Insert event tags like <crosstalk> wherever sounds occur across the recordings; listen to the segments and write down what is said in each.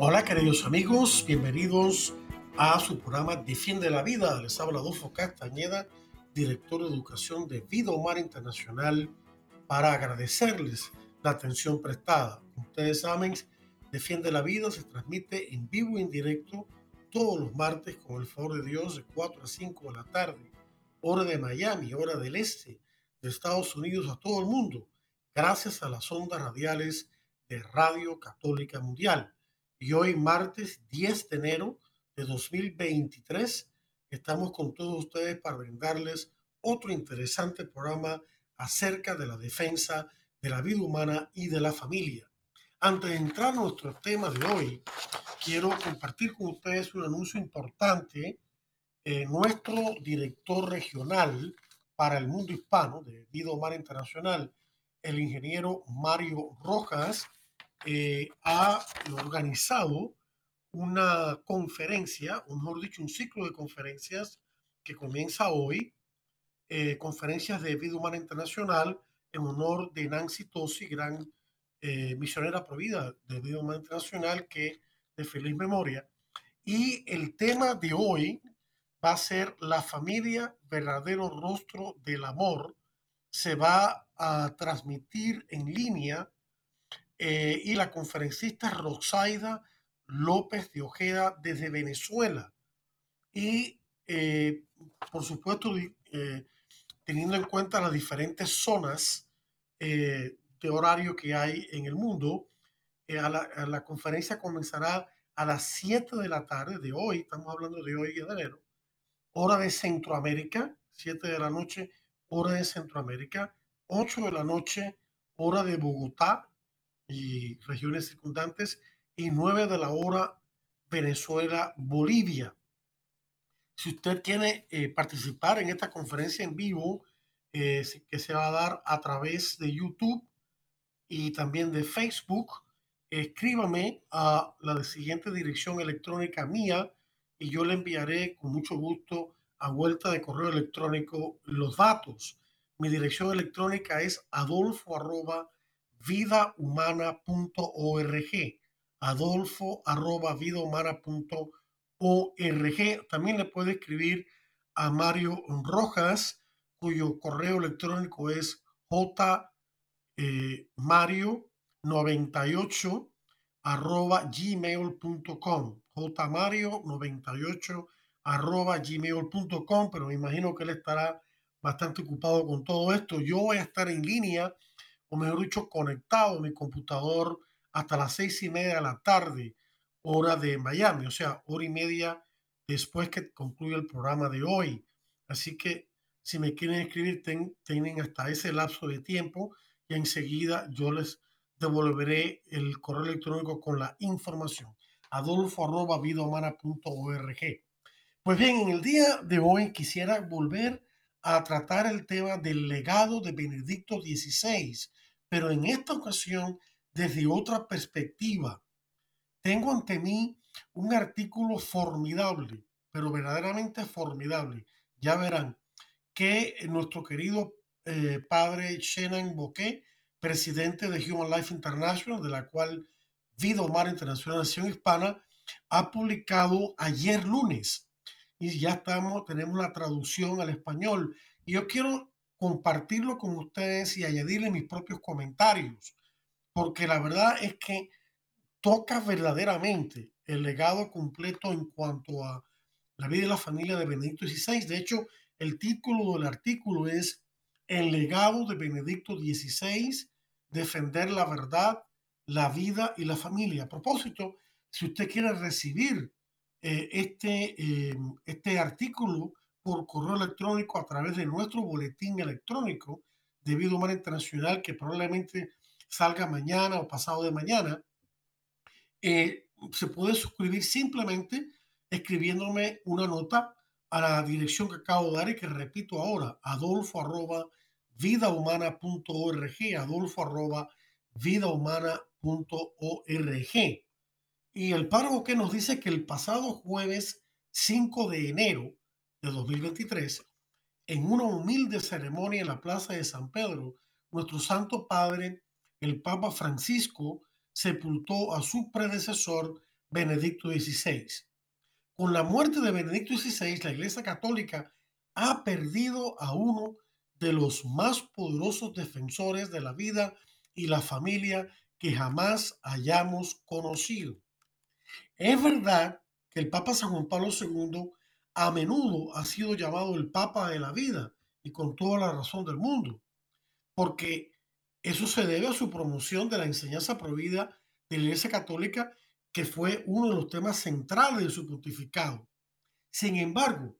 Hola queridos amigos, bienvenidos a su programa Defiende la Vida. Les habla Adolfo Castañeda, director de Educación de Vida Humana Internacional, para agradecerles la atención prestada. Ustedes saben Defiende la Vida se transmite en vivo y en directo todos los martes con el favor de Dios de 4 a 5 de la tarde, hora de Miami, hora del este de Estados Unidos a todo el mundo, gracias a las ondas radiales de Radio Católica Mundial. Y hoy, martes 10 de enero de 2023, estamos con todos ustedes para brindarles otro interesante programa acerca de la defensa de la vida humana y de la familia. Antes de entrar a nuestro tema de hoy, quiero compartir con ustedes un anuncio importante. Eh, nuestro director regional para el mundo hispano de Vida Humana Internacional, el ingeniero Mario Rojas, eh, ha organizado una conferencia, o mejor dicho, un ciclo de conferencias que comienza hoy, eh, conferencias de Vida Humana Internacional en honor de Nancy Tosi, gran eh, misionera provida de Vida Humana Internacional, que de feliz memoria. Y el tema de hoy va a ser la familia, verdadero rostro del amor. Se va a transmitir en línea eh, y la conferencista Rosaida López de Ojeda desde Venezuela. Y eh, por supuesto, teniendo en cuenta las diferentes zonas de horario que hay en el mundo. Eh, a, la, conferencia comenzará a las 7 de la tarde de hoy, estamos hablando de hoy de enero, hora de Centroamérica, 7 de la noche, hora de Centroamérica, 8 de la noche, hora de Bogotá y regiones circundantes, y 9 de la hora Venezuela, Bolivia. Si usted quiere eh, participar en esta conferencia en vivo, eh, que se va a dar a través de YouTube, y también de Facebook, escríbame a la siguiente dirección electrónica mía y yo le enviaré con mucho gusto a vuelta de correo electrónico los datos. Mi dirección electrónica es adolfo arroba vidahumana.org. Adolfo arroba vidahumana.org. También le puede escribir a Mario Rojas, cuyo correo electrónico es j eh, mario98 arroba gmail.com jmario98 arroba gmail.com pero me imagino que él estará bastante ocupado con todo esto yo voy a estar en línea o mejor dicho conectado a mi computador hasta las seis y media de la tarde hora de Miami o sea hora y media después que concluya el programa de hoy. Así que si me quieren escribir tienen hasta ese lapso de tiempo y enseguida yo les devolveré el correo electrónico con la información. Adolfo arroba Pues bien, en el día de hoy quisiera volver a tratar el tema del legado de Benedicto XVI, pero en esta ocasión desde otra perspectiva. Tengo ante mí un artículo formidable, pero verdaderamente formidable. Ya verán que nuestro querido eh, padre Shannon Bouquet, presidente de Human Life International, de la cual Vida Humana Internacional Nación Hispana, ha publicado ayer lunes y ya tenemos la traducción al español. Y yo quiero compartirlo con ustedes y añadirle mis propios comentarios, porque la verdad es que toca verdaderamente el legado completo en cuanto a la vida y la familia de Benedicto XVI. De hecho, el título del artículo es el legado de Benedicto XVI, defender la verdad, la vida y la familia. A propósito, si usted quiere recibir eh, este, eh, este artículo por correo electrónico a través de nuestro boletín electrónico de Vida Humana Internacional, que probablemente salga mañana o pasado de mañana, Eh, se puede suscribir simplemente escribiéndome una nota a la dirección que acabo de dar y que repito ahora, adolfo arroba vidahumana.org, adolfo arroba vidahumana.org. Y el párrafo que nos dice que el pasado jueves 5 de enero de 2023, en una humilde ceremonia en la Plaza de San Pedro, nuestro Santo Padre, el Papa Francisco, sepultó a su predecesor Benedicto XVI. Con la muerte de Benedicto XVI, la Iglesia Católica ha perdido a uno de los más poderosos defensores de la vida y la familia que jamás hayamos conocido. Es verdad que el Papa San Juan Pablo II a menudo ha sido llamado el Papa de la vida y con toda la razón del mundo, porque eso se debe a su promoción de la enseñanza prohibida de la Iglesia Católica, que fue uno de los temas centrales de su pontificado. Sin embargo,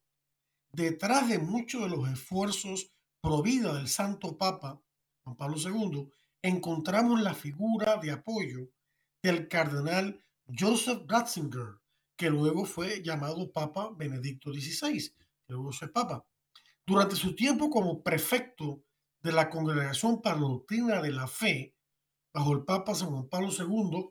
detrás de muchos de los esfuerzos provida del Santo Papa Juan Pablo II, encontramos la figura de apoyo del cardenal Joseph Ratzinger, que luego fue llamado Papa Benedicto XVI, que luego fue Papa. Durante su tiempo como prefecto de la Congregación para la Doctrina de la Fe, bajo el Papa San Juan Pablo II,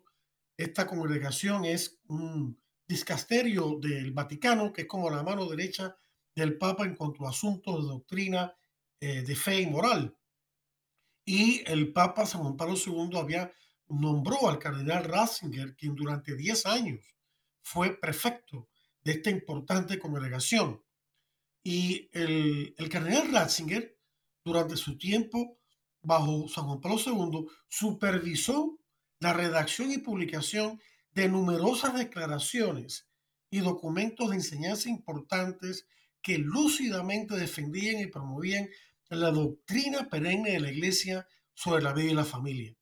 esta congregación es un discasterio del Vaticano, que es como la mano derecha del Papa en cuanto a asuntos de doctrina eh, de fe y moral. Y el Papa San Juan Pablo II había nombró al cardenal Ratzinger, quien durante 10 años fue prefecto de esta importante congregación. Y el, el cardenal Ratzinger, durante su tiempo bajo San Juan Pablo II, supervisó la redacción y publicación de numerosas declaraciones y documentos de enseñanza importantes que lúcidamente defendían y promovían la doctrina perenne de la Iglesia sobre la vida y la familia.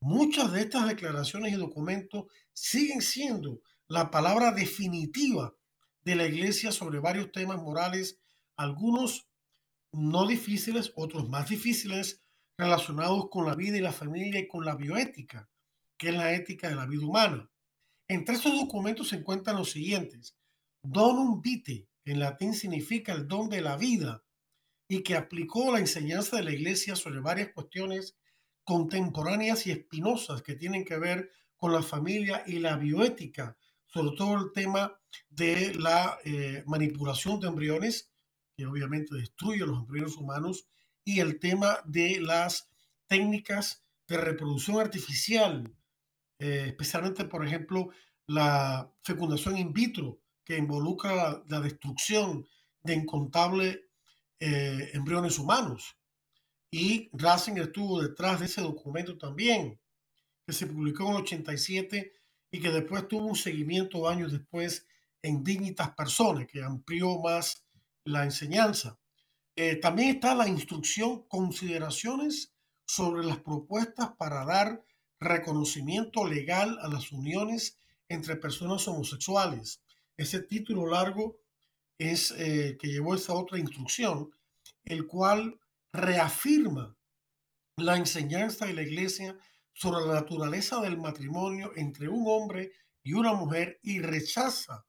Muchas de estas declaraciones y documentos siguen siendo la palabra definitiva de la Iglesia sobre varios temas morales, algunos no difíciles, otros más difíciles, relacionados con la vida y la familia y con la bioética, que es la ética de la vida humana. Entre estos documentos se encuentran los siguientes. Donum vitae, en latín significa el don de la vida, y que aplicó la enseñanza de la iglesia sobre varias cuestiones contemporáneas y espinosas que tienen que ver con la familia y la bioética, sobre todo el tema de la eh, manipulación de embriones, que obviamente destruye los embriones humanos, y el tema de las técnicas de reproducción artificial, eh, especialmente, por ejemplo, la fecundación in vitro, que involucra la destrucción de incontables eh, embriones humanos. Y Racing estuvo detrás de ese documento también, que se publicó en el 87 y que después tuvo un seguimiento años después en Dignitas Personas, que amplió más la enseñanza. Eh, también está la instrucción Consideraciones sobre las propuestas para dar reconocimiento legal a las uniones entre personas homosexuales. Ese título largo es eh, que llevó esa otra instrucción, el cual reafirma la enseñanza de la iglesia sobre la naturaleza del matrimonio entre un hombre y una mujer y rechaza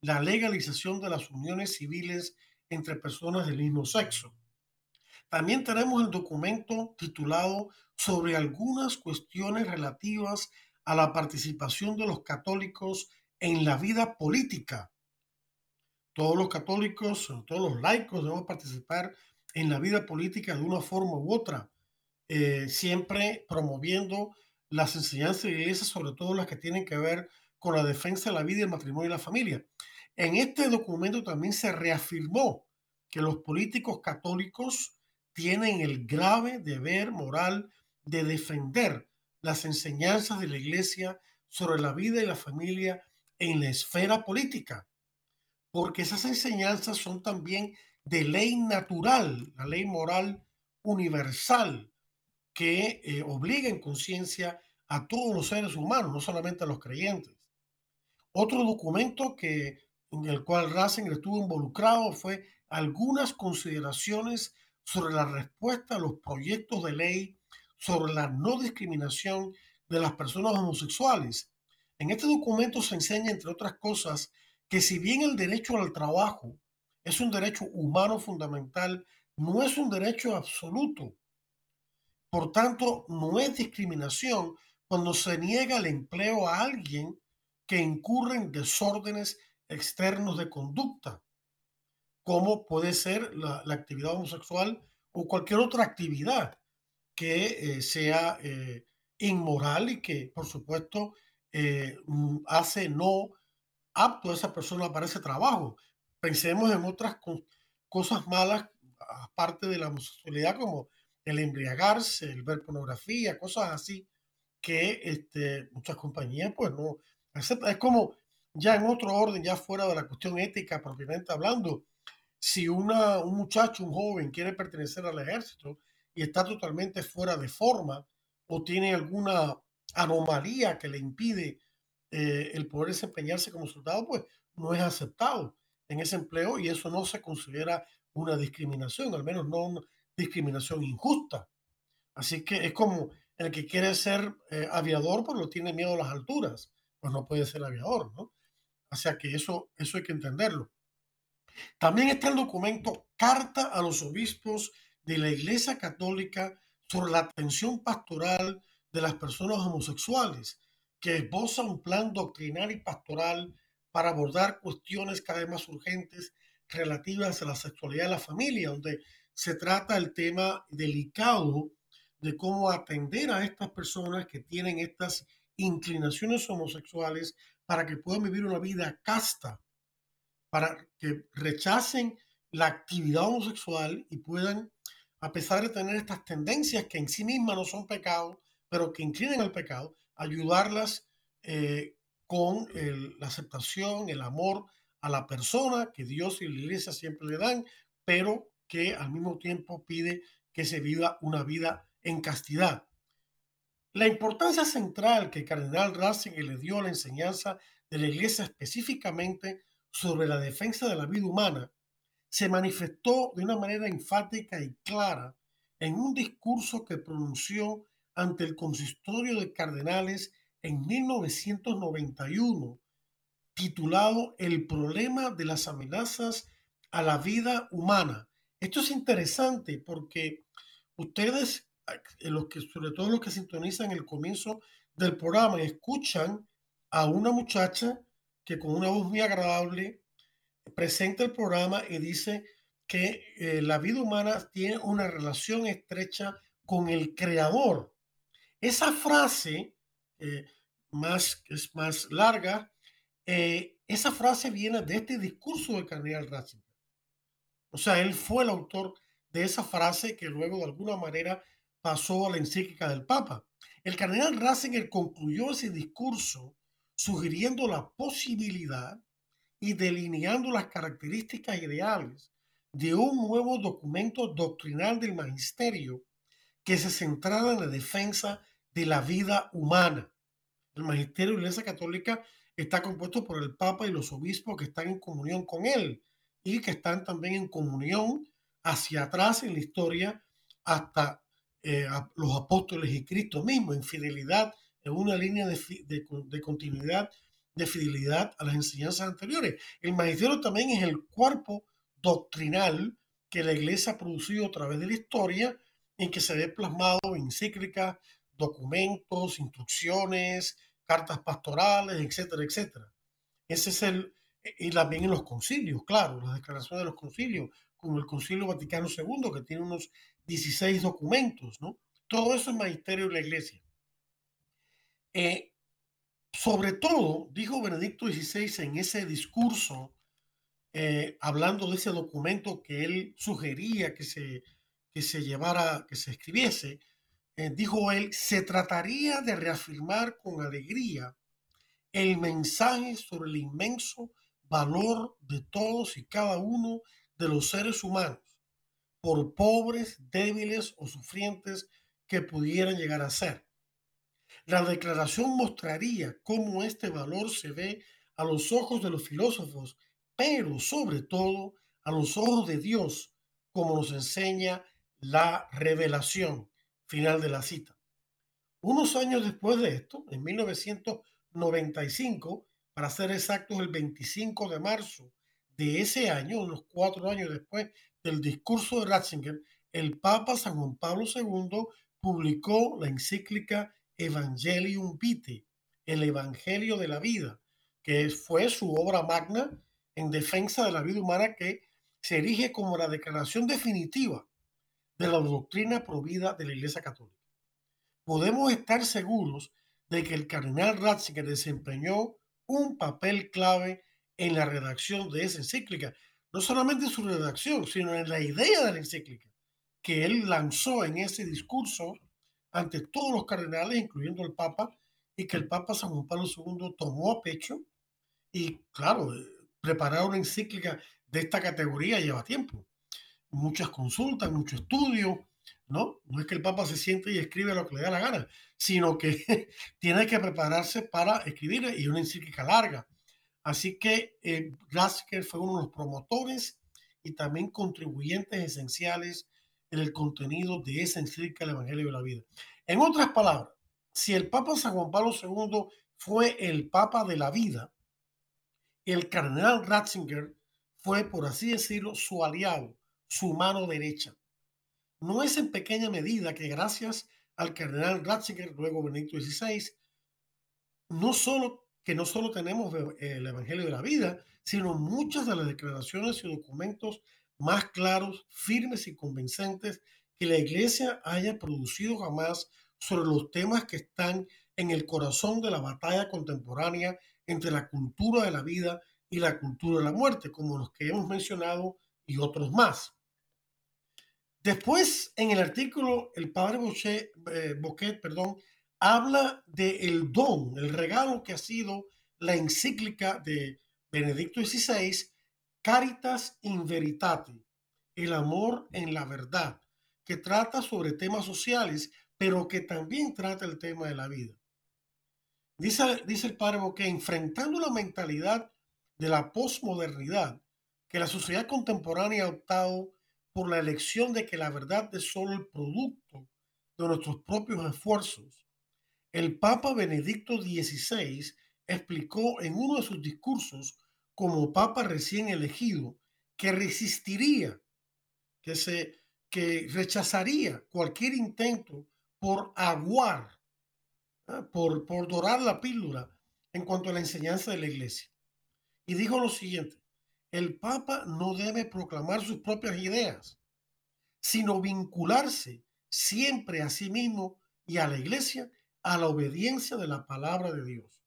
la legalización de las uniones civiles entre personas del mismo sexo. También tenemos el documento titulado sobre algunas cuestiones relativas a la participación de los católicos en la vida política todos los católicos, todos los laicos debemos participar en la vida política de una forma u otra, eh, siempre promoviendo las enseñanzas de la iglesia, sobre todo las que tienen que ver con la defensa de la vida, el matrimonio y la familia. En este documento también se reafirmó que los políticos católicos tienen el grave deber moral de defender las enseñanzas de la iglesia sobre la vida y la familia en la esfera política porque esas enseñanzas son también de ley natural, la ley moral universal que eh, obliga en conciencia a todos los seres humanos, no solamente a los creyentes. Otro documento que, en el cual Ratzinger estuvo involucrado fue algunas consideraciones sobre la respuesta a los proyectos de ley sobre la no discriminación de las personas homosexuales, En este documento se enseña, entre otras cosas, que si bien el derecho al trabajo es un derecho humano fundamental, no es un derecho absoluto. Por tanto, no es discriminación cuando se niega el empleo a alguien que incurre en desórdenes externos de conducta, como puede ser la, actividad homosexual o cualquier otra actividad que eh, sea eh, inmoral y que, por supuesto, eh, mm, hace no apto a esa persona para ese trabajo. Pensemos en otras cosas malas, aparte de la homosexualidad, como el embriagarse, el ver pornografía, cosas así, que este, muchas compañías, pues no, es como ya en otro orden, ya fuera de la cuestión ética propiamente hablando, si una, un muchacho, un joven quiere pertenecer al ejército y está totalmente fuera de forma o tiene alguna anomalía que le impide eh, el poder desempeñarse como soldado, pues no es aceptado en ese empleo y eso no se considera una discriminación, al menos no discriminación injusta. Así que es como el que quiere ser eh, aviador, pero tiene miedo a las alturas, pues no puede ser aviador, ¿no? O sea que eso, eso hay que entenderlo. También está el documento Carta a los Obispos de la Iglesia Católica sobre la atención pastoral de las personas homosexuales, que esboza un plan doctrinal y pastoral para abordar cuestiones cada vez más urgentes relativas a la sexualidad de la familia, donde se trata el tema delicado de cómo atender a estas personas que tienen estas inclinaciones homosexuales para que puedan vivir una vida casta, para que rechacen la actividad homosexual y puedan, a pesar de tener estas tendencias que en sí mismas no son pecados, pero que inclinen al pecado, ayudarlas eh, con la aceptación, el amor a la persona que Dios y la iglesia siempre le dan, pero que al mismo tiempo pide que se viva una vida en castidad. La importancia central que el cardenal Ratzinger le dio a la enseñanza de la iglesia específicamente sobre la defensa de la vida humana se manifestó de una manera enfática y clara en un discurso que pronunció ante el consistorio de cardenales en 1991, titulado El problema de las amenazas a la vida humana. Esto es interesante porque ustedes, eh, sobre todo los que sintonizan el comienzo del programa, escuchan a una muchacha que con una voz muy agradable presenta el programa y dice que eh, la vida humana tiene una relación estrecha con el creador. Esa frase, eh, más, es más larga, esa frase viene de este discurso de cardenal Ratzinger. O sea, él fue el autor de esa frase que luego de alguna manera pasó a la encíclica del Papa. El cardenal Ratzinger concluyó ese discurso sugiriendo la posibilidad y delineando las características ideales de un nuevo documento doctrinal del magisterio que se centrara en la defensa de la vida humana. El magisterio de la Iglesia Católica está compuesto por el Papa y los obispos que están en comunión con él y que están también en comunión hacia atrás en la historia hasta eh, los apóstoles y Cristo mismo, en fidelidad, en una línea de, de continuidad, de fidelidad a las enseñanzas anteriores. El magisterio también es el cuerpo doctrinal que la Iglesia ha producido a través de la historia en que se ve plasmado en encíclicas, documentos, instrucciones, cartas pastorales, etcétera, etcétera. Ese es el, y también en los concilios, claro, las declaraciones de los concilios, como el Concilio Vaticano II, que tiene unos 16 documentos, ¿no? Todo eso es magisterio de la iglesia. Eh, sobre todo, dijo Benedicto XVI en ese discurso, eh, hablando de ese documento que él sugería que se, que se llevara, que se escribiese, eh, dijo él, se trataría de reafirmar con alegría el mensaje sobre el inmenso valor de todos y cada uno de los seres humanos, por pobres, débiles o sufrientes que pudieran llegar a ser. La declaración mostraría cómo este valor se ve a los ojos de los filósofos, pero sobre todo a los ojos de Dios, como nos enseña la revelación. Final de la cita. Unos años después de esto, en 1992, 1795, para ser exactos, el 25 de marzo de ese año, unos cuatro años después del discurso de Ratzinger, el Papa San Juan Pablo II publicó la encíclica Evangelium Vitae, el Evangelio de la Vida, que fue su obra magna en defensa de la vida humana que se erige como la declaración definitiva de la doctrina provida de la Iglesia Católica. Podemos estar seguros de que el cardenal Ratzinger desempeñó un papel clave en la redacción de esa encíclica, no solamente en su redacción, sino en la idea de la encíclica que él lanzó en ese discurso ante todos los cardenales, incluyendo el Papa, y que el Papa San Juan Pablo II tomó a pecho. Y claro, preparar una encíclica de esta categoría lleva tiempo. Muchas consultas, mucho estudio, ¿no? No es que el Papa se siente y escribe lo que le da la gana, sino que <laughs> tiene que prepararse para escribir y una encíclica larga. Así que eh, fue uno de los promotores y también contribuyentes esenciales en el contenido de esa encíclica del Evangelio de la Vida. En otras palabras, si el Papa San Juan Pablo II fue el Papa de la vida, el cardenal Ratzinger fue, por así decirlo, su aliado, su mano derecha. No es en pequeña medida que gracias al cardenal Ratzinger, luego Benedicto XVI, no solo que no solo tenemos el Evangelio de la vida, sino muchas de las declaraciones y documentos más claros, firmes y convincentes que la Iglesia haya producido jamás sobre los temas que están en el corazón de la batalla contemporánea entre la cultura de la vida y la cultura de la muerte, como los que hemos mencionado y otros más. Después, en el artículo, el padre Bochet, eh, Boquet, perdón, habla del el don, el regalo que ha sido la encíclica de Benedicto XVI, Caritas in Veritate, el amor en la verdad, que trata sobre temas sociales, pero que también trata el tema de la vida. Dice, dice el padre que enfrentando la mentalidad de la posmodernidad, que la sociedad contemporánea ha optado por la elección de que la verdad es solo el producto de nuestros propios esfuerzos el Papa Benedicto XVI explicó en uno de sus discursos como Papa recién elegido que resistiría, que, se, que rechazaría cualquier intento por aguar, ¿ah? por, por dorar la píldora en cuanto a la enseñanza de la iglesia. Y dijo lo siguiente, el Papa no debe proclamar sus propias ideas, sino vincularse siempre a sí mismo y a la iglesia a la obediencia de la palabra de Dios.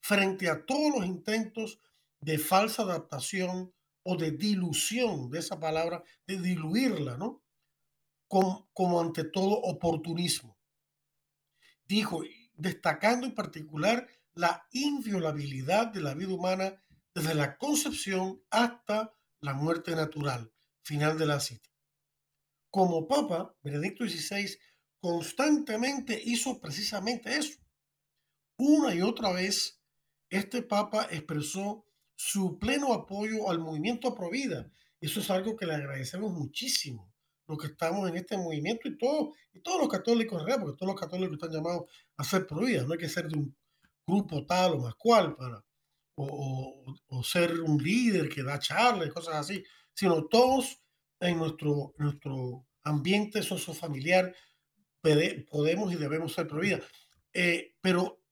Frente a todos los intentos de falsa adaptación o de dilución de esa palabra, de diluirla, ¿no? Como, ante todo oportunismo. Dijo, destacando en particular la inviolabilidad de la vida humana desde la concepción hasta la muerte natural. Final de la cita. Como Papa, Benedicto XVI constantemente hizo precisamente eso. Una y otra vez, este Papa expresó su pleno apoyo al movimiento Provida. Eso es algo que le agradecemos muchísimo, los que estamos en este movimiento y, todo, y todos los católicos, porque todos los católicos están llamados a ser Provida, no hay que ser de un grupo tal o más cual para, o, o, ser un líder que da charlas cosas así, sino todos en nuestro, nuestro ambiente sociofamiliar podemos y debemos ser prohibidas. Eh, pero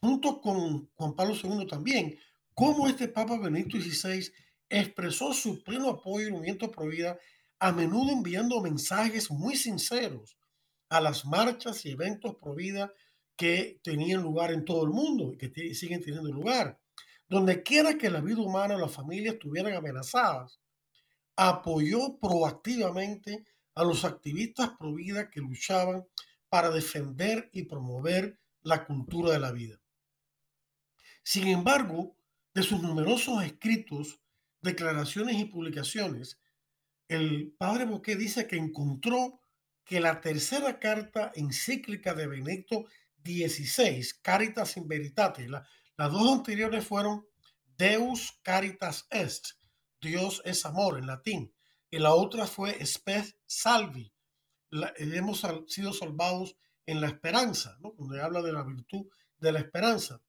junto con Juan Pablo II también, cómo este Papa Benedicto XVI expresó su pleno apoyo al movimiento Provida, a menudo enviando mensajes muy sinceros a las marchas y eventos Provida que tenían lugar en todo el mundo y que siguen teniendo lugar. Donde quiera que la vida humana o la familia estuvieran amenazadas, apoyó proactivamente a los activistas pro vida que luchaban para defender y promover la cultura de la vida. Sin embargo, de sus numerosos escritos, declaraciones y publicaciones, el padre Boquet dice que encontró que la tercera carta encíclica de Benedicto XVI, Caritas in Veritate, las dos anteriores fueron Deus Caritas Est, Dios es amor en latín, y la otra fue Spes Salvi. hemos sido salvados en la esperanza, donde habla de la virtud de la esperanza.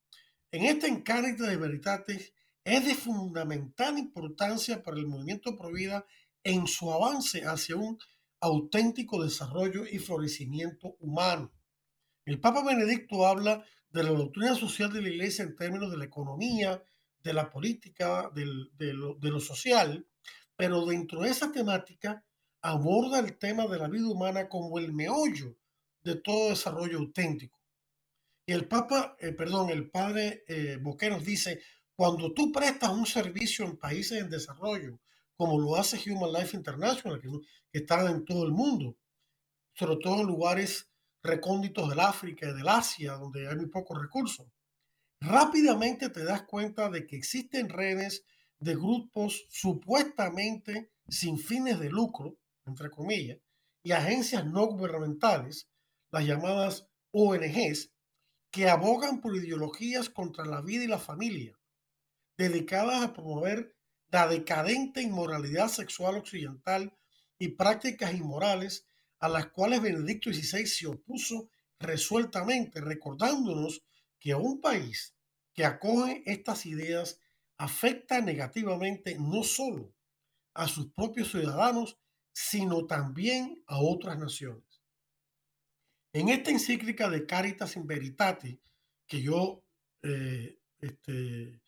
En esta encárita de Veritatis es de fundamental importancia para el movimiento Provida en su avance hacia un auténtico desarrollo y florecimiento humano. El Papa Benedicto habla de la doctrina social de la Iglesia en términos de la economía, de la política, de, lo, social, pero dentro de esa temática aborda el tema de la vida humana como el meollo de todo desarrollo auténtico. Y el Papa, eh, perdón, el padre eh, Boqueros dice, cuando tú prestas un servicio en países en desarrollo, como lo hace Human Life International, que, que está en todo el mundo, sobre todo en lugares recónditos del África y del Asia, donde hay muy pocos recursos, rápidamente te das cuenta de que existen redes de grupos supuestamente sin fines de lucro, entre comillas, y agencias no gubernamentales, las llamadas ONGs, que abogan por ideologías contra la vida y la familia, dedicadas a promover la decadente inmoralidad sexual occidental y prácticas inmorales a las cuales Benedicto XVI se opuso resueltamente, recordándonos que un país que acoge estas ideas afecta negativamente no solo a sus propios ciudadanos, sino también a otras naciones. En esta encíclica de Caritas in Veritate, que yo eh, este,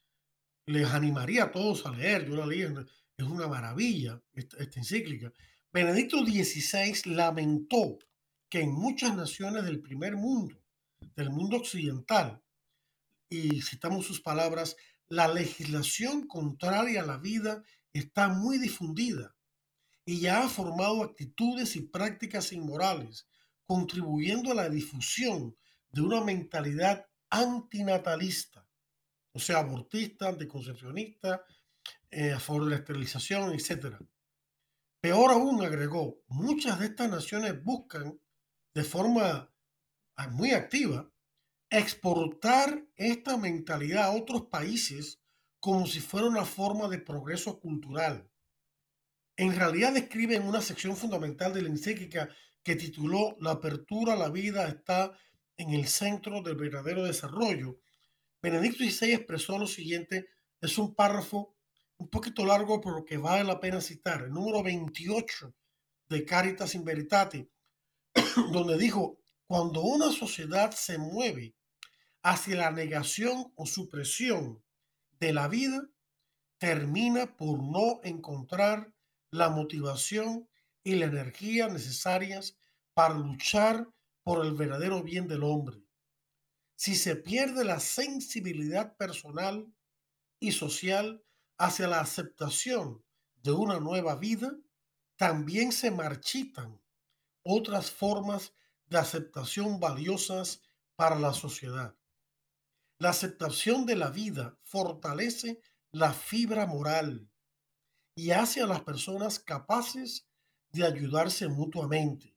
les animaría a todos a leer, yo la leí, es una maravilla esta, encíclica. Benedicto XVI lamentó que en muchas naciones del primer mundo, del mundo occidental, y citamos sus palabras, la legislación contraria a la vida está muy difundida y ya ha formado actitudes y prácticas inmorales contribuyendo a la difusión de una mentalidad antinatalista, o sea, abortista, anticoncepcionista, eh, a favor de la esterilización, etc. Peor aún, agregó, muchas de estas naciones buscan de forma ah, muy activa exportar esta mentalidad a otros países como si fuera una forma de progreso cultural. En realidad describe en una sección fundamental de la encíclica que tituló La apertura a la vida está en el centro del verdadero desarrollo, Benedicto XVI expresó lo siguiente, es un párrafo un poquito largo, pero que vale la pena citar, el número 28 de Caritas in Veritate, <coughs> donde dijo, cuando una sociedad se mueve hacia la negación o supresión de la vida, termina por no encontrar la motivación y la energía necesarias para luchar por el verdadero bien del hombre. Si se pierde la sensibilidad personal y social hacia la aceptación de una nueva vida, también se marchitan otras formas de aceptación valiosas para la sociedad. La aceptación de la vida fortalece la fibra moral y hace a las personas capaces de ayudarse mutuamente.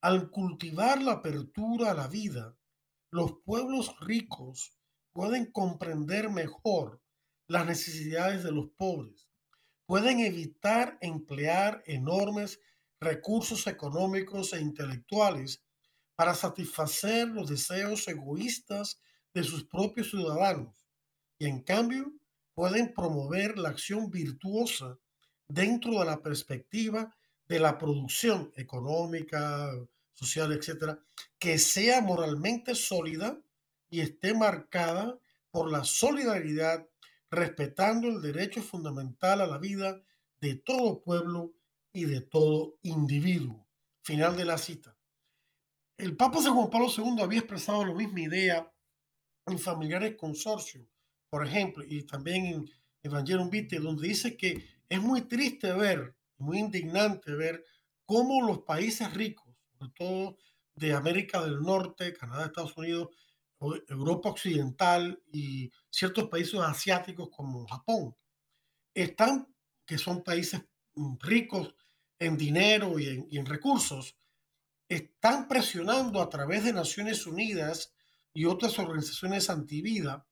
Al cultivar la apertura a la vida, los pueblos ricos pueden comprender mejor las necesidades de los pobres, pueden evitar emplear enormes recursos económicos e intelectuales para satisfacer los deseos egoístas de sus propios ciudadanos y en cambio pueden promover la acción virtuosa dentro de la perspectiva de la producción económica, social, etcétera, que sea moralmente sólida y esté marcada por la solidaridad, respetando el derecho fundamental a la vida de todo pueblo y de todo individuo. Final de la cita. El Papa San Juan Pablo II había expresado la misma idea en Familiares Consorcio, por ejemplo, y también en Evangelium Vitae, donde dice que es muy triste ver muy indignante ver cómo los países ricos, sobre todo de América del Norte, Canadá, Estados Unidos, Europa Occidental y ciertos países asiáticos como Japón, están, que son países mm, ricos en dinero y en, recursos, están presionando a través de Naciones Unidas y otras organizaciones antivida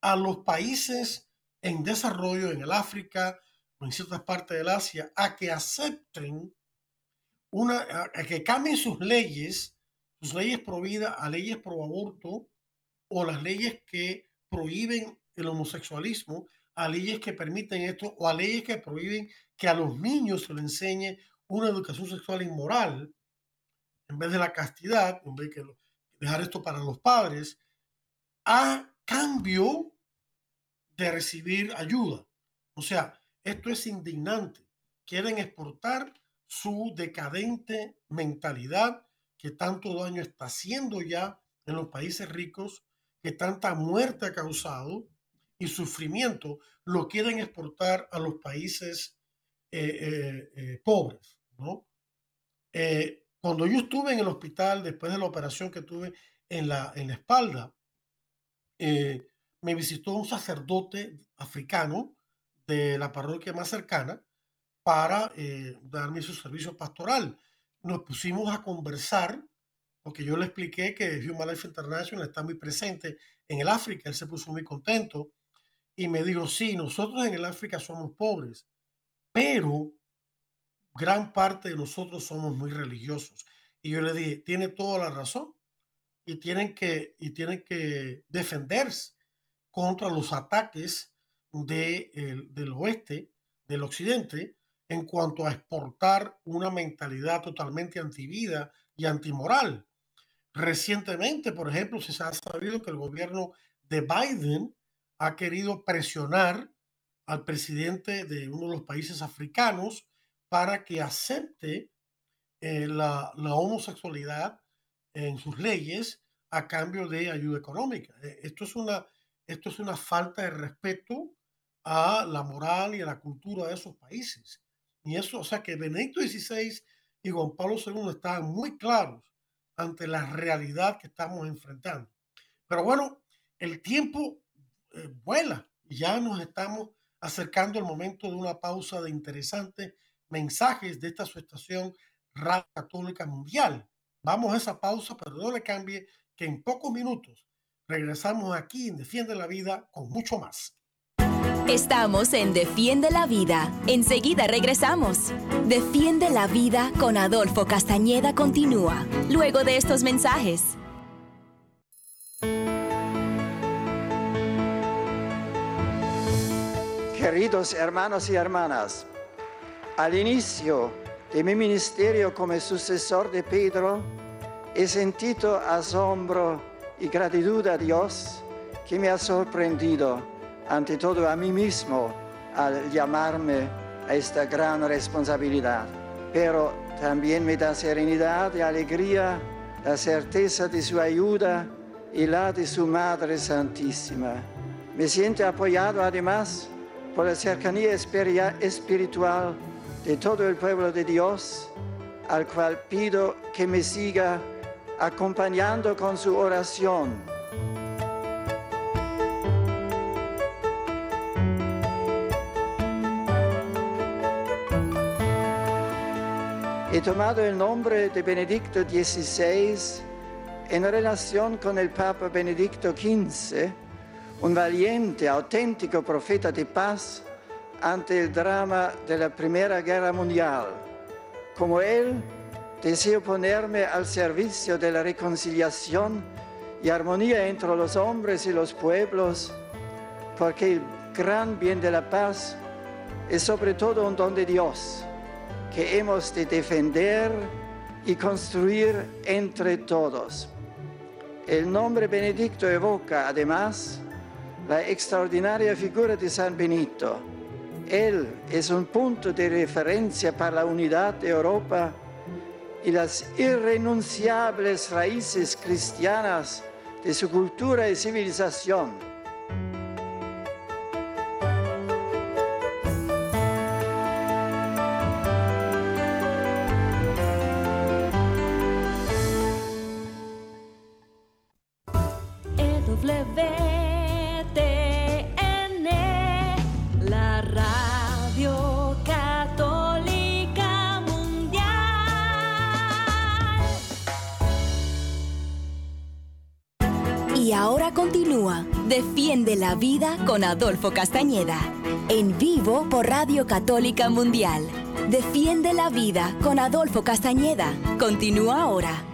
a los países en desarrollo en el África, en ciertas partes del Asia a que acepten una, a que cambien sus leyes, sus leyes pro vida a leyes pro aborto o las leyes que prohíben el homosexualismo, a leyes que permiten esto o a leyes que prohíben que a los niños se les enseñe una educación sexual inmoral en vez de la castidad, en vez de dejar esto para los padres, a cambio de recibir ayuda. O sea, esto es indignante. Quieren exportar su decadente mentalidad que tanto daño está haciendo ya en los países ricos, que tanta muerte ha causado y sufrimiento, lo quieren exportar a los países eh, eh, eh, pobres. cuando yo estuve en el hospital, después de la operación que tuve en la, en la espalda, me visitó un sacerdote africano de la parroquia más cercana para darme su servicio pastoral. Nos pusimos a conversar porque yo le expliqué que Human Life International está muy presente en el África. Él se puso muy contento y me dijo, sí, nosotros en el África somos pobres, pero gran parte de nosotros somos muy religiosos. Y yo le dije, tiene toda la razón y tienen que, y tienen que defenderse contra los ataques de, del oeste, del occidente, en cuanto a exportar una mentalidad totalmente antivida y antimoral. Recientemente, por ejemplo, se ha sabido que el gobierno de Biden ha querido presionar al presidente de uno de los países africanos para que acepte eh, la, homosexualidad en sus leyes a cambio de ayuda económica. Eh, esto es una, esto es una falta de respeto a la moral y a la cultura de esos países. Y eso, o sea que Benedicto XVI y Juan Pablo II estaban muy claros ante la realidad que estamos enfrentando. Pero bueno, el tiempo eh, vuela ya nos estamos acercando al momento de una pausa de interesantes mensajes de esta asociación Radio Católica Mundial. Vamos a esa pausa, pero no le cambie que en pocos minutos regresamos aquí en Defiende la Vida con mucho más. Estamos en Defiende la Vida. Enseguida regresamos. Defiende la Vida con Adolfo Castañeda continúa, luego de estos mensajes. Queridos hermanos y hermanas, al inicio de mi ministerio como sucesor de Pedro, he sentido asombro y gratitud a Dios que me ha sorprendido ante todo a mí mismo al llamarme a esta gran responsabilidad. Pero también me da serenidad y alegría la certeza de su ayuda y la de su Madre Santísima. Me siento apoyado además por la cercanía espiritual de todo el pueblo de Dios, al cual pido que me siga acompañando con su oración He tomado el nombre de Benedicto XVI en relación con el Papa Benedicto XV, un valiente, auténtico profeta de paz ante el drama de la Primera Guerra Mundial. Como él, deseo ponerme al servicio de la reconciliación y armonía entre los hombres y los pueblos, porque el gran bien de la paz es sobre todo un don de Dios que hemos de defender y construir entre todos. El nombre Benedicto evoca además la extraordinaria figura de San Benito. Él es un punto de referencia para la unidad de Europa y las irrenunciables raíces cristianas de su cultura y civilización vida con Adolfo Castañeda. En vivo por Radio Católica Mundial. Defiende la vida con Adolfo Castañeda. Continúa ahora.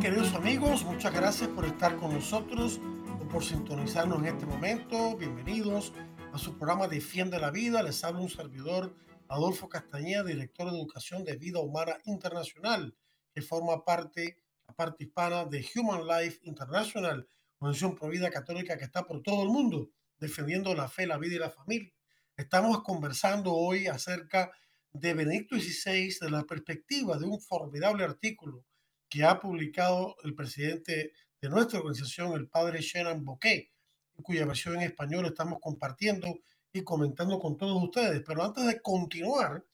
queridos amigos, muchas gracias por estar con nosotros o por sintonizarnos en este momento. Bienvenidos a su programa Defiende la Vida. Les habla un servidor, Adolfo Castañeda, director de Educación de Vida Humana Internacional, que forma parte, la parte hispana de Human Life International, organización provida católica que está por todo el mundo defendiendo la fe, la vida y la familia. Estamos conversando hoy acerca de Benedicto XVI, de la perspectiva de un formidable artículo que ha publicado el presidente de nuestra organización, el padre Shannon Bouquet, cuya versión en español estamos compartiendo y comentando con todos ustedes. Pero antes de continuar,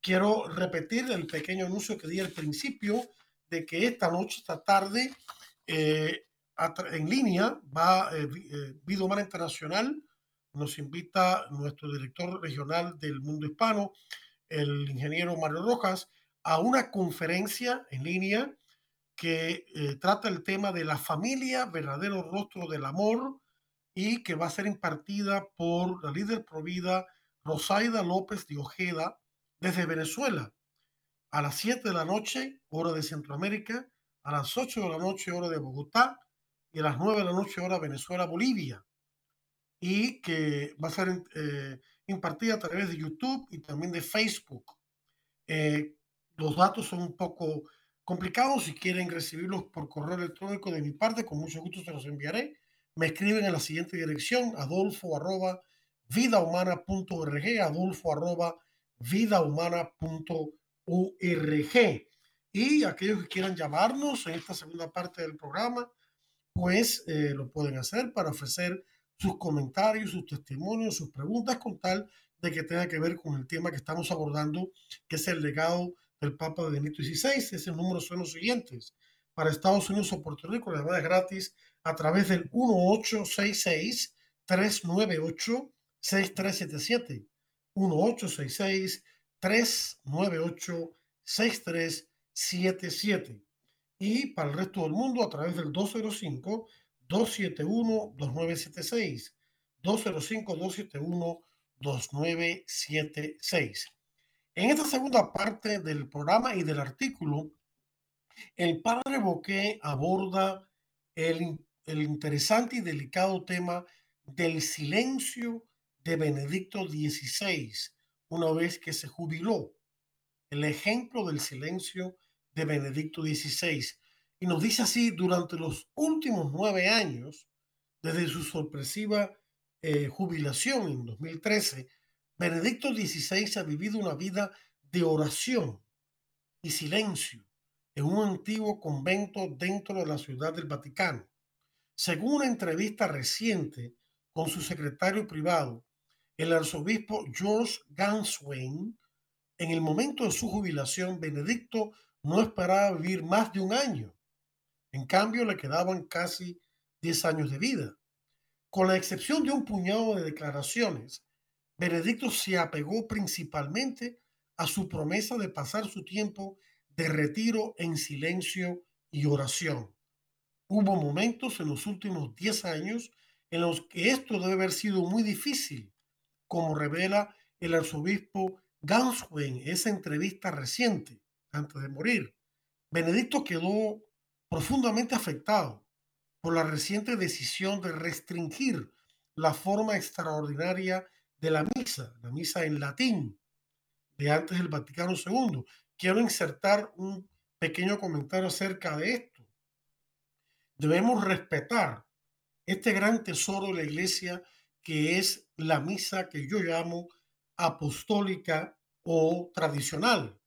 quiero repetir el pequeño anuncio que di al principio de que esta noche, esta tarde, eh, en línea va eh, eh, Internacional. Nos invita nuestro director regional del mundo hispano, el ingeniero Mario Rojas, a una conferencia en línea que eh, trata el tema de la familia, verdadero rostro del amor, y que va a ser impartida por la líder provida Rosaida López de Ojeda desde Venezuela a las 7 de la noche, hora de Centroamérica, a las 8 de la noche, hora de Bogotá, y a las 9 de la noche, hora Venezuela, Bolivia. Y que va a ser eh, impartida a través de YouTube y también de Facebook. Eh, los datos son un poco complicados. Si quieren recibirlos por correo electrónico de mi parte, con mucho gusto se los enviaré. Me escriben en la siguiente dirección, adolfo arroba adolfo arroba. Y aquellos que quieran llamarnos en esta segunda parte del programa, pues eh, lo pueden hacer para ofrecer sus comentarios, sus testimonios, sus preguntas con tal de que tenga que ver con el tema que estamos abordando, que es el legado del Papa Benito XVI. Ese número son los siguientes. Para Estados Unidos o Puerto Rico, la llamada es gratis a través del 1866-398-6377. 1866-398-6377. Y para el resto del mundo, a través del 205-271-2976. 205-271-2976. En esta segunda parte del programa y del artículo, el padre Boqué aborda el, el interesante y delicado tema del silencio de Benedicto XVI una vez que se jubiló. El ejemplo del silencio de Benedicto XVI. Y nos dice así, durante los últimos nueve años, desde su sorpresiva eh, jubilación en 2013, Benedicto XVI ha vivido una vida de oración y silencio en un antiguo convento dentro de la ciudad del Vaticano. Según una entrevista reciente con su secretario privado, el arzobispo George Ganswein, en el momento de su jubilación, Benedicto no esperaba vivir más de un año. En cambio, le quedaban casi 10 años de vida. Con la excepción de un puñado de declaraciones, Benedicto se apegó principalmente a su promesa de pasar su tiempo de retiro en silencio y oración. Hubo momentos en los últimos 10 años en los que esto debe haber sido muy difícil, como revela el arzobispo Ganswein en esa entrevista reciente, antes de morir. Benedicto quedó profundamente afectado por la reciente decisión de restringir la forma extraordinaria de la misa, la misa en latín, de antes del Vaticano II. Quiero insertar un pequeño comentario acerca de esto. Debemos respetar este gran tesoro de la iglesia que es la misa que yo llamo apostólica o tradicional.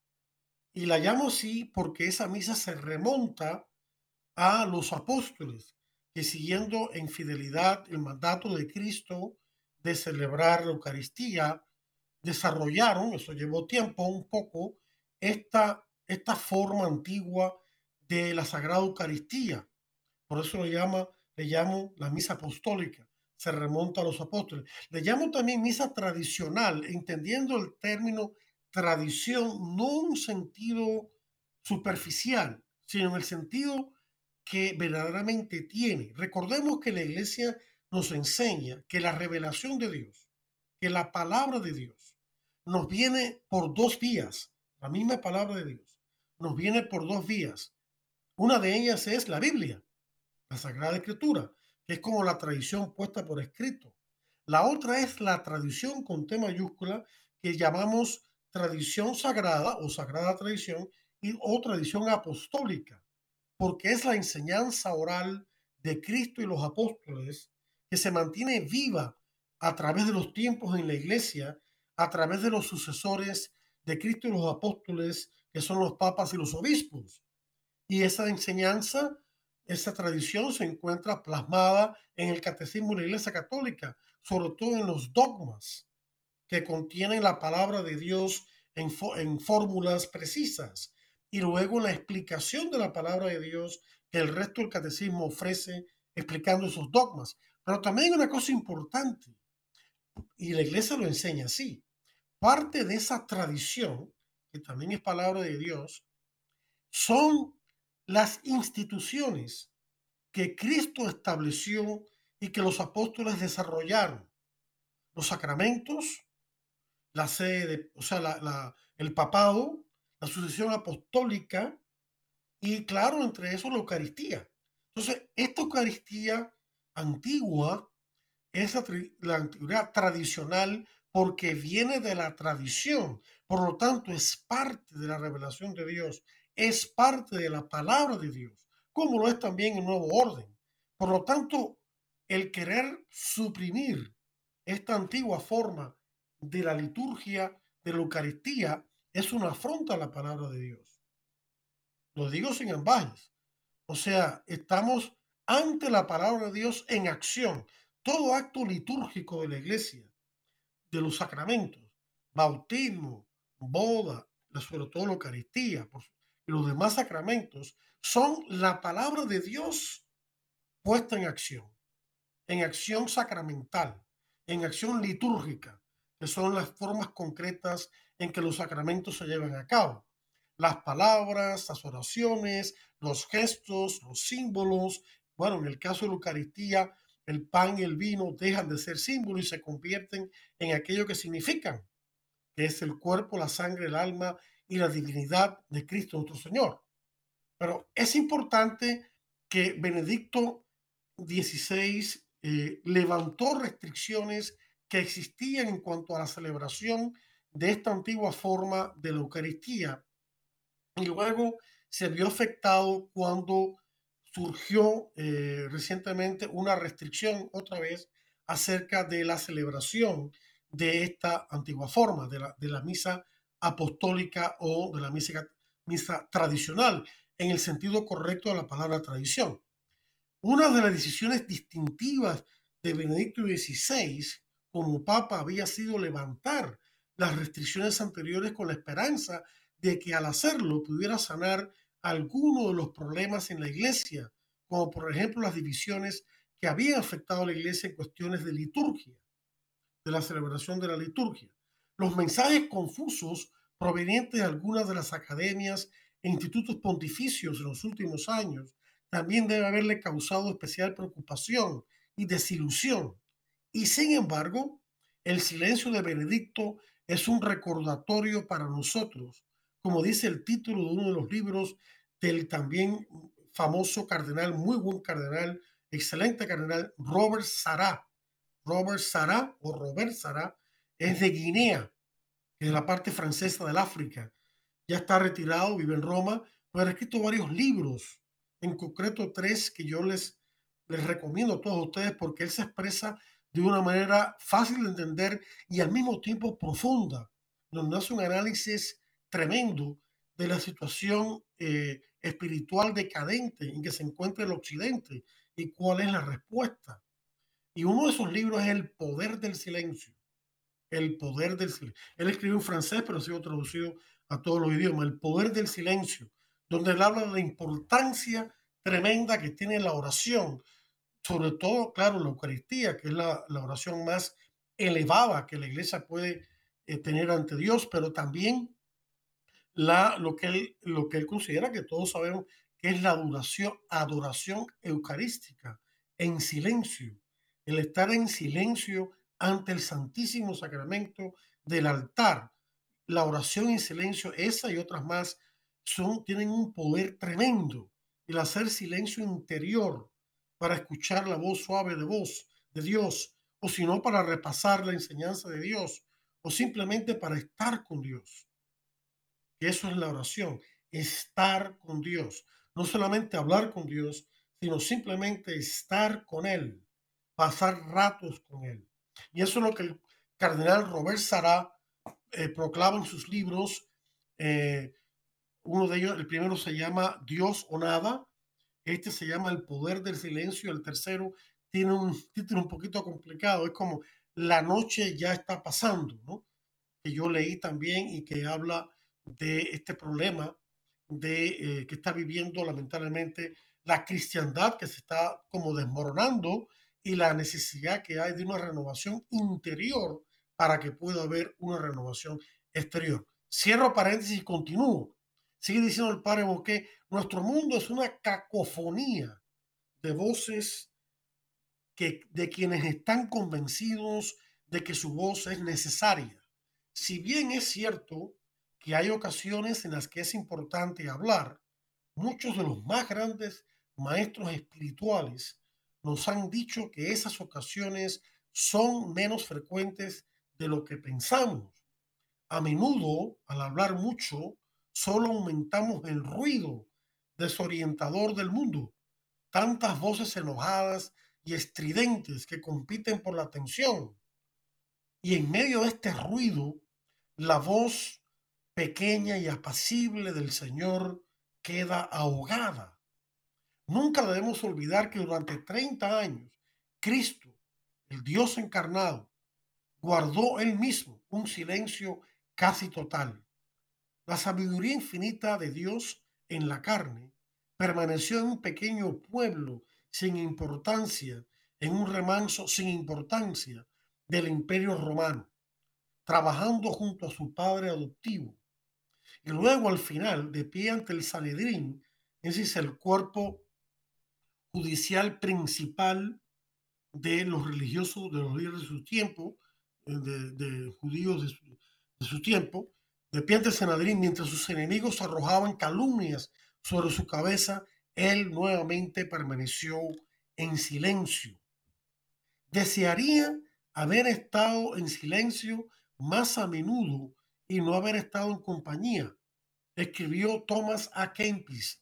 Y la llamo así porque esa misa se remonta a los apóstoles que siguiendo en fidelidad el mandato de Cristo de celebrar la Eucaristía, desarrollaron, eso llevó tiempo un poco, esta, esta forma antigua de la Sagrada Eucaristía. Por eso lo llama, le llamo la misa apostólica, se remonta a los apóstoles. Le llamo también misa tradicional, entendiendo el término tradición no en un sentido superficial, sino en el sentido que verdaderamente tiene. Recordemos que la iglesia nos enseña que la revelación de Dios, que la palabra de Dios, nos viene por dos vías, la misma palabra de Dios, nos viene por dos vías, Una de ellas es la Biblia, la Sagrada Escritura, es como la tradición puesta por escrito. La otra es la tradición con T mayúscula que llamamos tradición sagrada o sagrada tradición y, o tradición apostólica, porque es la enseñanza oral de Cristo y los apóstoles que se mantiene viva a través de los tiempos en la iglesia, a través de los sucesores de Cristo y los apóstoles, que son los papas y los obispos. Y esa enseñanza, esa tradición se encuentra plasmada en el catecismo de la Iglesia Católica, sobre todo en los dogmas que contienen la palabra de Dios en, en fórmulas precisas y luego la explicación de la palabra de Dios que el resto del catecismo ofrece explicando esos dogmas. Pero también hay una cosa importante, y la iglesia lo enseña así. Parte de esa tradición, que también es palabra de Dios, son las instituciones que Cristo estableció y que los apóstoles desarrollaron. Los sacramentos, la sede, o sea, la, el papado, la sucesión apostólica y claro, entre eso la Eucaristía. Entonces, esta Eucaristía antigua es la antigüedad tradicional porque viene de la tradición. Por lo tanto, es parte de la revelación de Dios, es parte de la palabra de Dios, como lo es también el nuevo orden. Por lo tanto, el querer suprimir esta antigua forma de la liturgia de la Eucaristía es una afronta a la palabra de Dios. Lo digo sin ambajes. O sea, estamos ante la palabra de Dios en acción. Todo acto litúrgico de la iglesia, de los sacramentos, bautismo, boda, sobre todo la Eucaristía y los demás sacramentos, son la palabra de Dios puesta en acción, en acción sacramental, en acción litúrgica, que son las formas concretas en que los sacramentos se llevan a cabo. Las palabras, las oraciones, los gestos, los símbolos, bueno, en el caso de la Eucaristía, el pan y el vino dejan de ser símbolos y se convierten en aquello que significan, que es el cuerpo, la sangre, el alma y la divinidad de Cristo nuestro Señor. Pero es importante que Benedicto XVI eh, levantó restricciones que existían en cuanto a la celebración de esta antigua forma de la Eucaristía y luego se vio afectado cuando surgió eh, recientemente una restricción otra vez acerca de la celebración de esta antigua forma, de la, de la misa apostólica o de la misa, tradicional, en el sentido correcto de la palabra tradición. Una de las decisiones distintivas de Benedicto XVI como papa había sido levantar las restricciones anteriores con la esperanza de que al hacerlo pudiera sanar algunos de los problemas en la iglesia, como por ejemplo las divisiones que habían afectado a la iglesia en cuestiones de liturgia, de la celebración de la liturgia. Los mensajes confusos provenientes de algunas de las academias e institutos pontificios en los últimos años también debe haberle causado especial preocupación y desilusión. Y sin embargo, el silencio de Benedicto es un recordatorio para nosotros como dice el título de uno de los libros del también famoso cardenal, muy buen cardenal, excelente cardenal, Robert Sará. Robert Sará o Robert Sará es de Guinea, que es la parte francesa del África. Ya está retirado, vive en Roma, pero ha escrito varios libros, en concreto tres que yo les, les recomiendo a todos ustedes porque él se expresa de una manera fácil de entender y al mismo tiempo profunda, donde hace un análisis tremendo de la situación eh, espiritual decadente en que se encuentra el Occidente y cuál es la respuesta. Y uno de esos libros es El poder del silencio. El poder del silencio. Él escribió en francés, pero ha sido traducido a todos los idiomas. El poder del silencio, donde él habla de la importancia tremenda que tiene la oración, sobre todo, claro, la Eucaristía, que es la, oración más elevada que la iglesia puede eh, tener ante Dios, pero también la, lo, que él, lo que él considera que todos sabemos que es la adoración, adoración eucarística en silencio, el estar en silencio ante el Santísimo Sacramento del altar. La oración en silencio, esa y otras más, son, tienen un poder tremendo el hacer silencio interior para escuchar la voz suave de voz de Dios, o si no para repasar la enseñanza de Dios, o simplemente para estar con Dios. Eso es la oración, estar con Dios. No solamente hablar con Dios, sino simplemente estar con Él, pasar ratos con Él. Y eso es lo que el cardenal Robert Sará eh, proclama en sus libros. Eh, uno de ellos, el primero se llama Dios o nada. Este se llama El poder del silencio. El tercero tiene un título un poquito complicado. Es como La noche ya está pasando. Que yo leí también y que habla de este problema de eh, que está viviendo lamentablemente la cristiandad que se está como desmoronando y la necesidad que hay de una renovación interior para que pueda haber una renovación exterior. Cierro paréntesis y continúo. Sigue diciendo el padre Boqué, nuestro mundo es una cacofonía de voces que, de quienes están convencidos de que su voz es necesaria. Si bien es cierto que hay ocasiones en las que es importante hablar, muchos de los más grandes maestros espirituales nos han dicho que esas ocasiones son menos frecuentes de lo que pensamos. A menudo, al hablar mucho, solo aumentamos el ruido desorientador del mundo. Tantas voces enojadas y estridentes que compiten por la atención. Y en medio de este ruido, la voz pequeña y apacible del Señor queda ahogada. Nunca debemos olvidar que durante 30 años Cristo, el Dios encarnado, guardó él mismo un silencio casi total. La sabiduría infinita de Dios en la carne permaneció en un pequeño pueblo sin importancia, en un remanso sin importancia del imperio romano, trabajando junto a su padre adoptivo. Y luego al final, de pie ante el Sanedrín, ese es el cuerpo judicial principal de los religiosos, de los líderes de su tiempo, eh, de, judíos de su, tiempo, de pie ante Sanedrín, mientras sus enemigos arrojaban calumnias sobre su cabeza, él nuevamente permaneció en silencio. Desearía haber estado en silencio más a menudo y no haber estado en compañía, escribió Thomas A. Kempis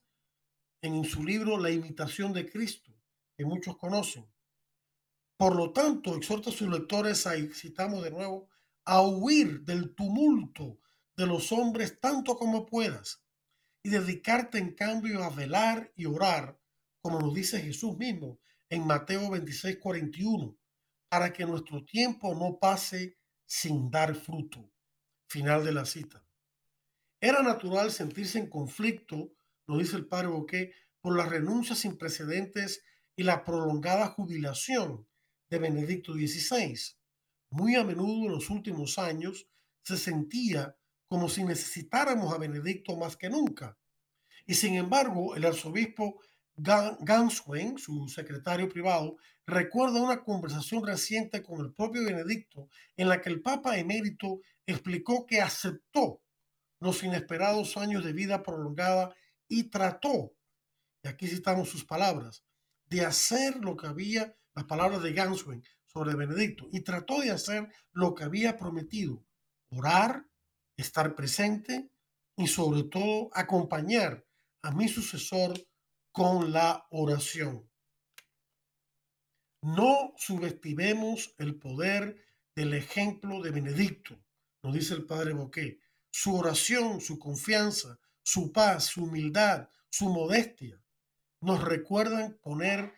en su libro La imitación de Cristo, que muchos conocen. Por lo tanto, exhorta a sus lectores a, citamos de nuevo, a huir del tumulto de los hombres tanto como puedas y dedicarte en cambio a velar y orar, como nos dice Jesús mismo en Mateo 26, 41, para que nuestro tiempo no pase sin dar fruto. Final de la cita. Era natural sentirse en conflicto, nos dice el padre Boqué, por las renuncias sin precedentes y la prolongada jubilación de Benedicto XVI. Muy a menudo en los últimos años se sentía como si necesitáramos a Benedicto más que nunca. Y sin embargo, el arzobispo Ganswen, su secretario privado, recuerda una conversación reciente con el propio Benedicto en la que el Papa emérito explicó que aceptó los inesperados años de vida prolongada y trató, y aquí citamos sus palabras, de hacer lo que había, las palabras de Ganswen sobre Benedicto, y trató de hacer lo que había prometido, orar, estar presente y sobre todo acompañar a mi sucesor con la oración. No subestimemos el poder del ejemplo de Benedicto, nos dice el padre Boqué. Su oración, su confianza, su paz, su humildad, su modestia, nos recuerdan poner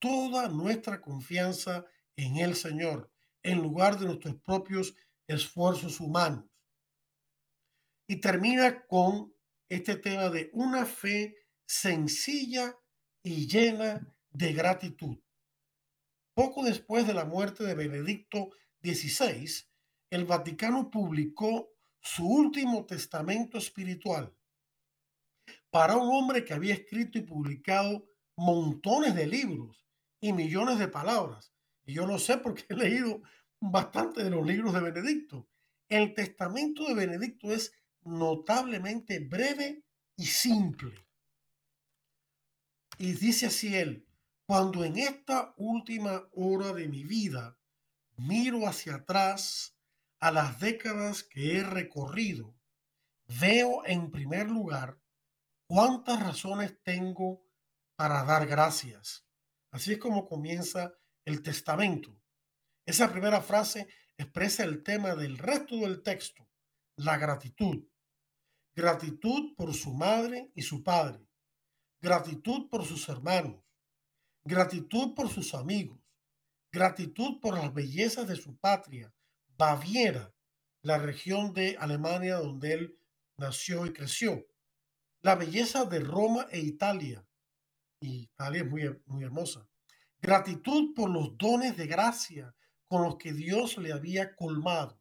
toda nuestra confianza en el Señor, en lugar de nuestros propios esfuerzos humanos y termina con este tema de una fe sencilla y llena de gratitud. Poco después de la muerte de Benedicto XVI, el Vaticano publicó su último testamento espiritual para un hombre que había escrito y publicado montones de libros y millones de palabras. Y yo lo sé porque he leído bastante de los libros de Benedicto. El testamento de Benedicto es notablemente breve y simple. Y dice así él, cuando en esta última hora de mi vida miro hacia atrás a las décadas que he recorrido, veo en primer lugar cuántas razones tengo para dar gracias. Así es como comienza el testamento. Esa primera frase expresa el tema del resto del texto, la gratitud. Gratitud por su madre y su padre. Gratitud por sus hermanos. Gratitud por sus amigos. Gratitud por las bellezas de su patria, Baviera, la región de Alemania donde él nació y creció. La belleza de Roma e Italia. Y Italia es muy, muy hermosa. Gratitud por los dones de gracia con los que Dios le había colmado.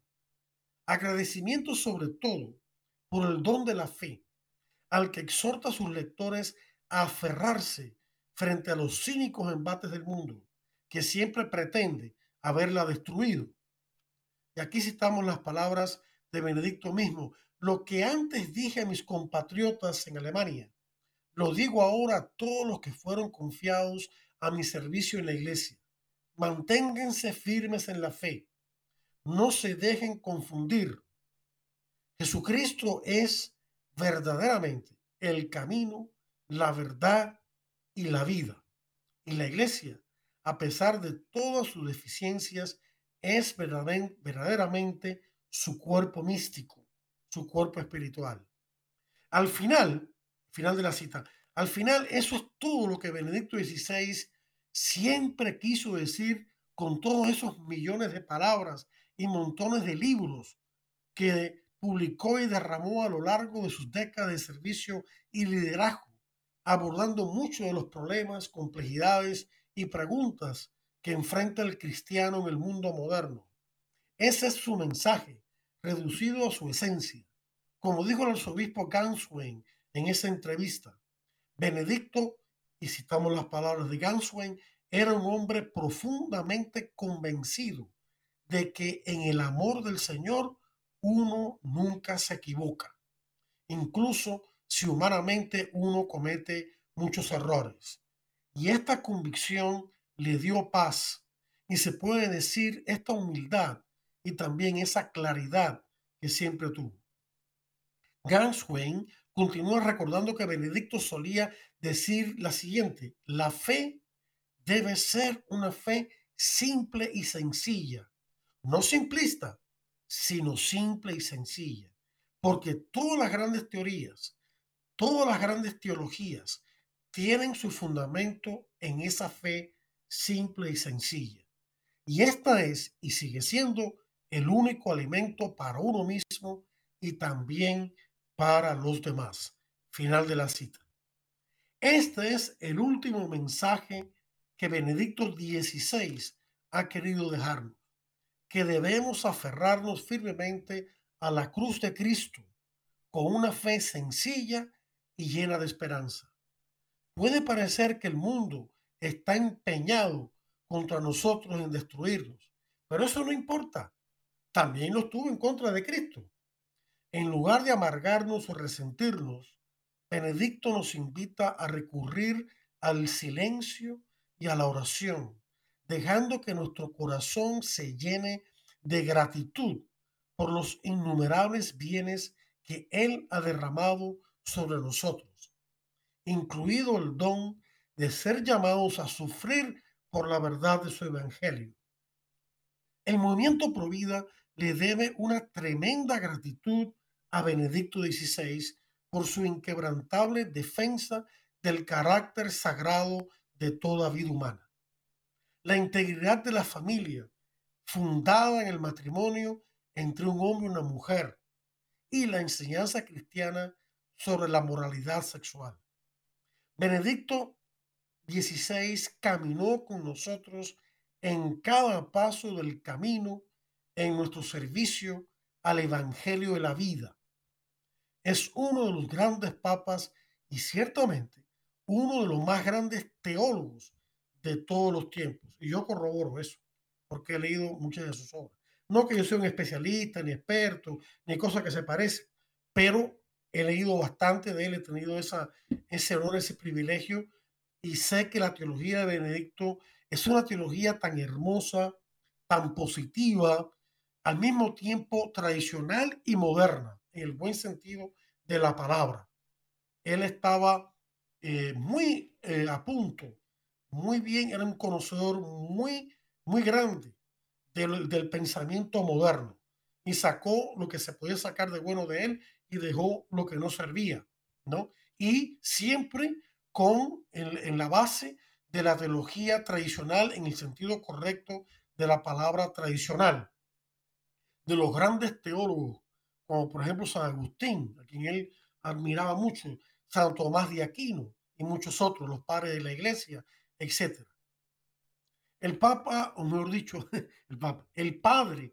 Agradecimiento sobre todo por el don de la fe, al que exhorta a sus lectores a aferrarse frente a los cínicos embates del mundo, que siempre pretende haberla destruido. Y aquí citamos las palabras de Benedicto mismo. Lo que antes dije a mis compatriotas en Alemania, lo digo ahora a todos los que fueron confiados a mi servicio en la iglesia. Manténganse firmes en la fe. No se dejen confundir. Jesucristo es verdaderamente el camino, la verdad y la vida. Y la iglesia, a pesar de todas sus deficiencias, es verdaderamente su cuerpo místico, su cuerpo espiritual. Al final, final de la cita, al final eso es todo lo que Benedicto XVI siempre quiso decir con todos esos millones de palabras y montones de libros que publicó y derramó a lo largo de sus décadas de servicio y liderazgo, abordando muchos de los problemas, complejidades y preguntas que enfrenta el cristiano en el mundo moderno. Ese es su mensaje, reducido a su esencia. Como dijo el arzobispo Ganswein en esa entrevista, Benedicto y citamos las palabras de Ganswein, era un hombre profundamente convencido de que en el amor del Señor uno nunca se equivoca, incluso si humanamente uno comete muchos errores. Y esta convicción le dio paz y se puede decir esta humildad y también esa claridad que siempre tuvo. Ganswein continúa recordando que Benedicto solía decir la siguiente, la fe debe ser una fe simple y sencilla, no simplista, sino simple y sencilla, porque todas las grandes teorías, todas las grandes teologías tienen su fundamento en esa fe simple y sencilla. Y esta es y sigue siendo el único alimento para uno mismo y también para los demás. Final de la cita. Este es el último mensaje que Benedicto XVI ha querido dejarnos, que debemos aferrarnos firmemente a la cruz de Cristo con una fe sencilla y llena de esperanza. Puede parecer que el mundo está empeñado contra nosotros en destruirnos, pero eso no importa. También lo estuvo en contra de Cristo. En lugar de amargarnos o resentirnos, Benedicto nos invita a recurrir al silencio y a la oración, dejando que nuestro corazón se llene de gratitud por los innumerables bienes que Él ha derramado sobre nosotros, incluido el don de ser llamados a sufrir por la verdad de su evangelio. El movimiento Provida le debe una tremenda gratitud a Benedicto XVI por su inquebrantable defensa del carácter sagrado de toda vida humana. La integridad de la familia, fundada en el matrimonio entre un hombre y una mujer, y la enseñanza cristiana sobre la moralidad sexual. Benedicto XVI caminó con nosotros en cada paso del camino en nuestro servicio al Evangelio de la vida es uno de los grandes papas y ciertamente uno de los más grandes teólogos de todos los tiempos. Y yo corroboro eso, porque he leído muchas de sus obras. No que yo sea un especialista, ni experto, ni cosa que se parece, pero he leído bastante de él, he tenido esa, ese honor, ese privilegio y sé que la teología de Benedicto es una teología tan hermosa, tan positiva, al mismo tiempo tradicional y moderna, en el buen sentido de la palabra. Él estaba eh, muy eh, a punto, muy bien, era un conocedor muy, muy grande del, pensamiento moderno y sacó lo que se podía sacar de bueno de él y dejó lo que no servía, ¿no? Y siempre con en, la base de la teología tradicional en el sentido correcto de la palabra tradicional. De los grandes teólogos, como por ejemplo San Agustín, a quien él admiraba mucho, San Tomás de Aquino y muchos otros, los padres de la iglesia, etc. El Papa, o mejor dicho, <laughs> el Papa, el padre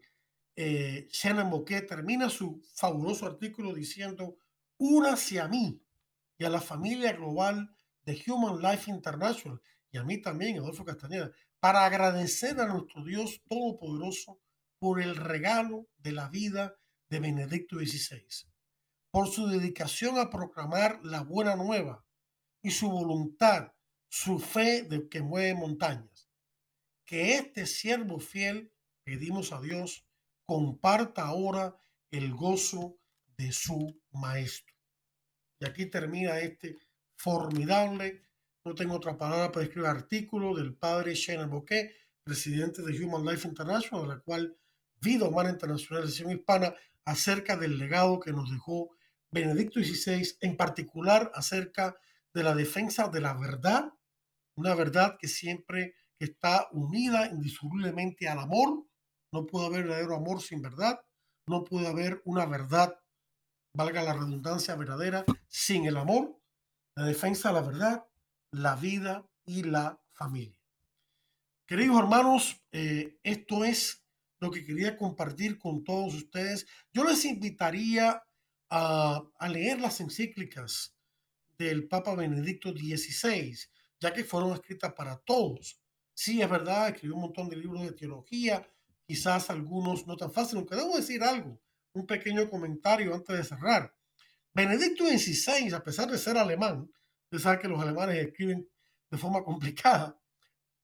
eh, Shannon Bouquet termina su fabuloso artículo diciendo, únase a mí y a la familia global de Human Life International y a mí también, Adolfo Castañeda, para agradecer a nuestro Dios Todopoderoso por el regalo de la vida de Benedicto XVI, por su dedicación a proclamar la buena nueva y su voluntad, su fe de que mueve montañas. Que este siervo fiel, pedimos a Dios, comparta ahora el gozo de su maestro. Y aquí termina este formidable, no tengo otra palabra para escribir artículo del padre Shannon Bouquet, presidente de Human Life International, de la cual Vida Humana Internacional de Hispana, acerca del legado que nos dejó Benedicto XVI, en particular acerca de la defensa de la verdad, una verdad que siempre está unida indisolublemente al amor no puede haber verdadero amor sin verdad. No puede haber una verdad, valga la redundancia, verdadera sin el amor, la defensa de la verdad, la vida y la familia. Queridos hermanos, eh, esto es lo que quería compartir con todos ustedes. Yo les invitaría a, leer las encíclicas del Papa Benedicto XVI, ya que fueron escritas para todos. Sí, es verdad, escribió un montón de libros de teología, quizás algunos no tan fáciles, aunque debo decir algo, un pequeño comentario antes de cerrar. Benedicto XVI, a pesar de ser alemán, usted sabe que los alemanes escriben de forma complicada,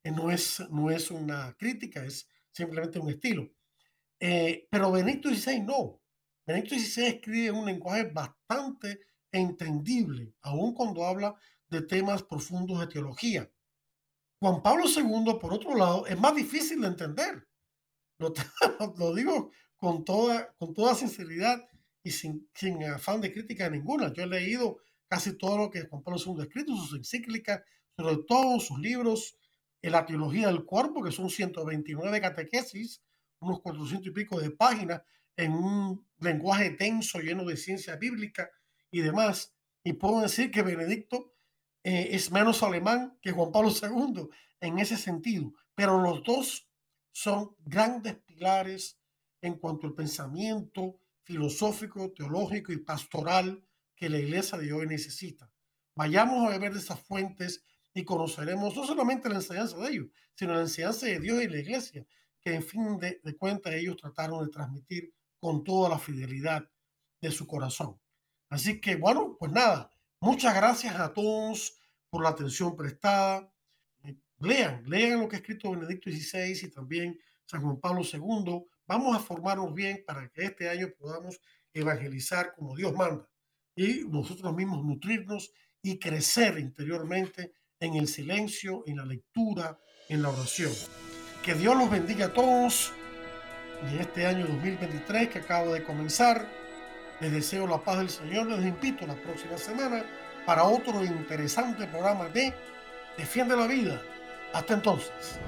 eh, no, es, no es una crítica, es simplemente un estilo. Eh, pero Benedicto XVI no. Benedicto XVI escribe un lenguaje bastante entendible, aun cuando habla de temas profundos de teología. Juan Pablo II, por otro lado, es más difícil de entender. <laughs> Lo, digo con toda, con toda sinceridad y sin, sin, afán de crítica ninguna. Yo he leído casi todo lo que Juan Pablo II ha escrito, sus encíclicas, sobre todo sus libros, en la teología del cuerpo, que son 129 catequesis, unos 400 y pico de páginas, en un lenguaje tenso, lleno de ciencia bíblica y demás. Y puedo decir que Benedicto eh, es menos alemán que Juan Pablo II en ese sentido, pero los dos son grandes pilares en cuanto al pensamiento filosófico, teológico y pastoral que la iglesia de hoy necesita. Vayamos a beber de esas fuentes y conoceremos no solamente la enseñanza de ellos, sino la enseñanza de Dios y la iglesia, que en fin de, de cuentas ellos trataron de transmitir con toda la fidelidad de su corazón. Así que bueno, pues nada, muchas gracias a todos por la atención prestada lean, lean lo que ha escrito Benedicto XVI y también San Juan Pablo II. Vamos a formarnos bien para que este año podamos evangelizar como Dios manda y nosotros mismos nutrirnos y crecer interiormente en el silencio, en la lectura, en la oración. Que Dios los bendiga a todos en este año 2023 que acaba de comenzar. Les deseo la paz del Señor. Les invito la próxima semana para otro interesante programa de Defiende la Vida hasta entonces.